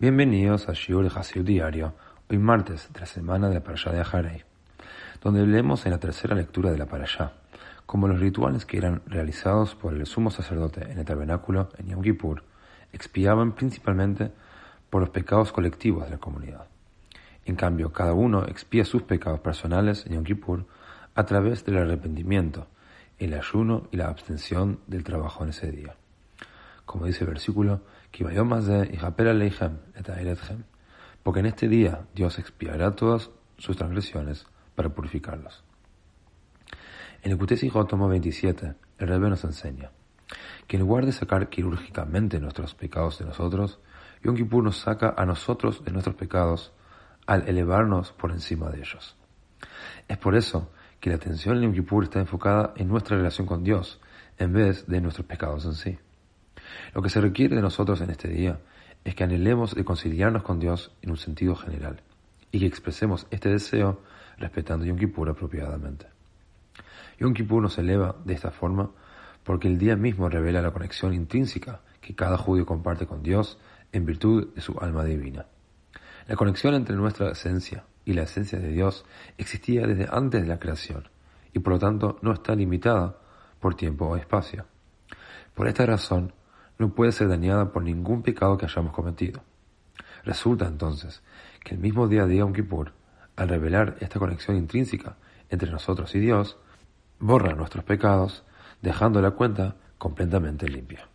Bienvenidos a Shiur Hasid Diario, hoy martes la semana de la Parashá de Aharei, donde leemos en la tercera lectura de la Parashá, como los rituales que eran realizados por el sumo sacerdote en el tabernáculo en Yom Kippur expiaban principalmente por los pecados colectivos de la comunidad. En cambio, cada uno expía sus pecados personales en Yom Kippur a través del arrepentimiento, el ayuno y la abstención del trabajo en ese día como dice el versículo, porque en este día Dios expiará todas sus transgresiones para purificarlos. En el Kutesi tomo 27, el Rebbe nos enseña que en lugar de sacar quirúrgicamente nuestros pecados de nosotros, Yom Kippur nos saca a nosotros de nuestros pecados al elevarnos por encima de ellos. Es por eso que la atención en Yom Kippur está enfocada en nuestra relación con Dios en vez de nuestros pecados en sí. Lo que se requiere de nosotros en este día es que anhelemos de conciliarnos con Dios en un sentido general y que expresemos este deseo respetando Yom Kippur apropiadamente. Yom Kippur nos eleva de esta forma porque el día mismo revela la conexión intrínseca que cada judío comparte con Dios en virtud de su alma divina. La conexión entre nuestra esencia y la esencia de Dios existía desde antes de la creación y por lo tanto no está limitada por tiempo o espacio. Por esta razón, no puede ser dañada por ningún pecado que hayamos cometido. Resulta entonces que el mismo día de Yom Kippur, al revelar esta conexión intrínseca entre nosotros y Dios, borra nuestros pecados, dejando la cuenta completamente limpia.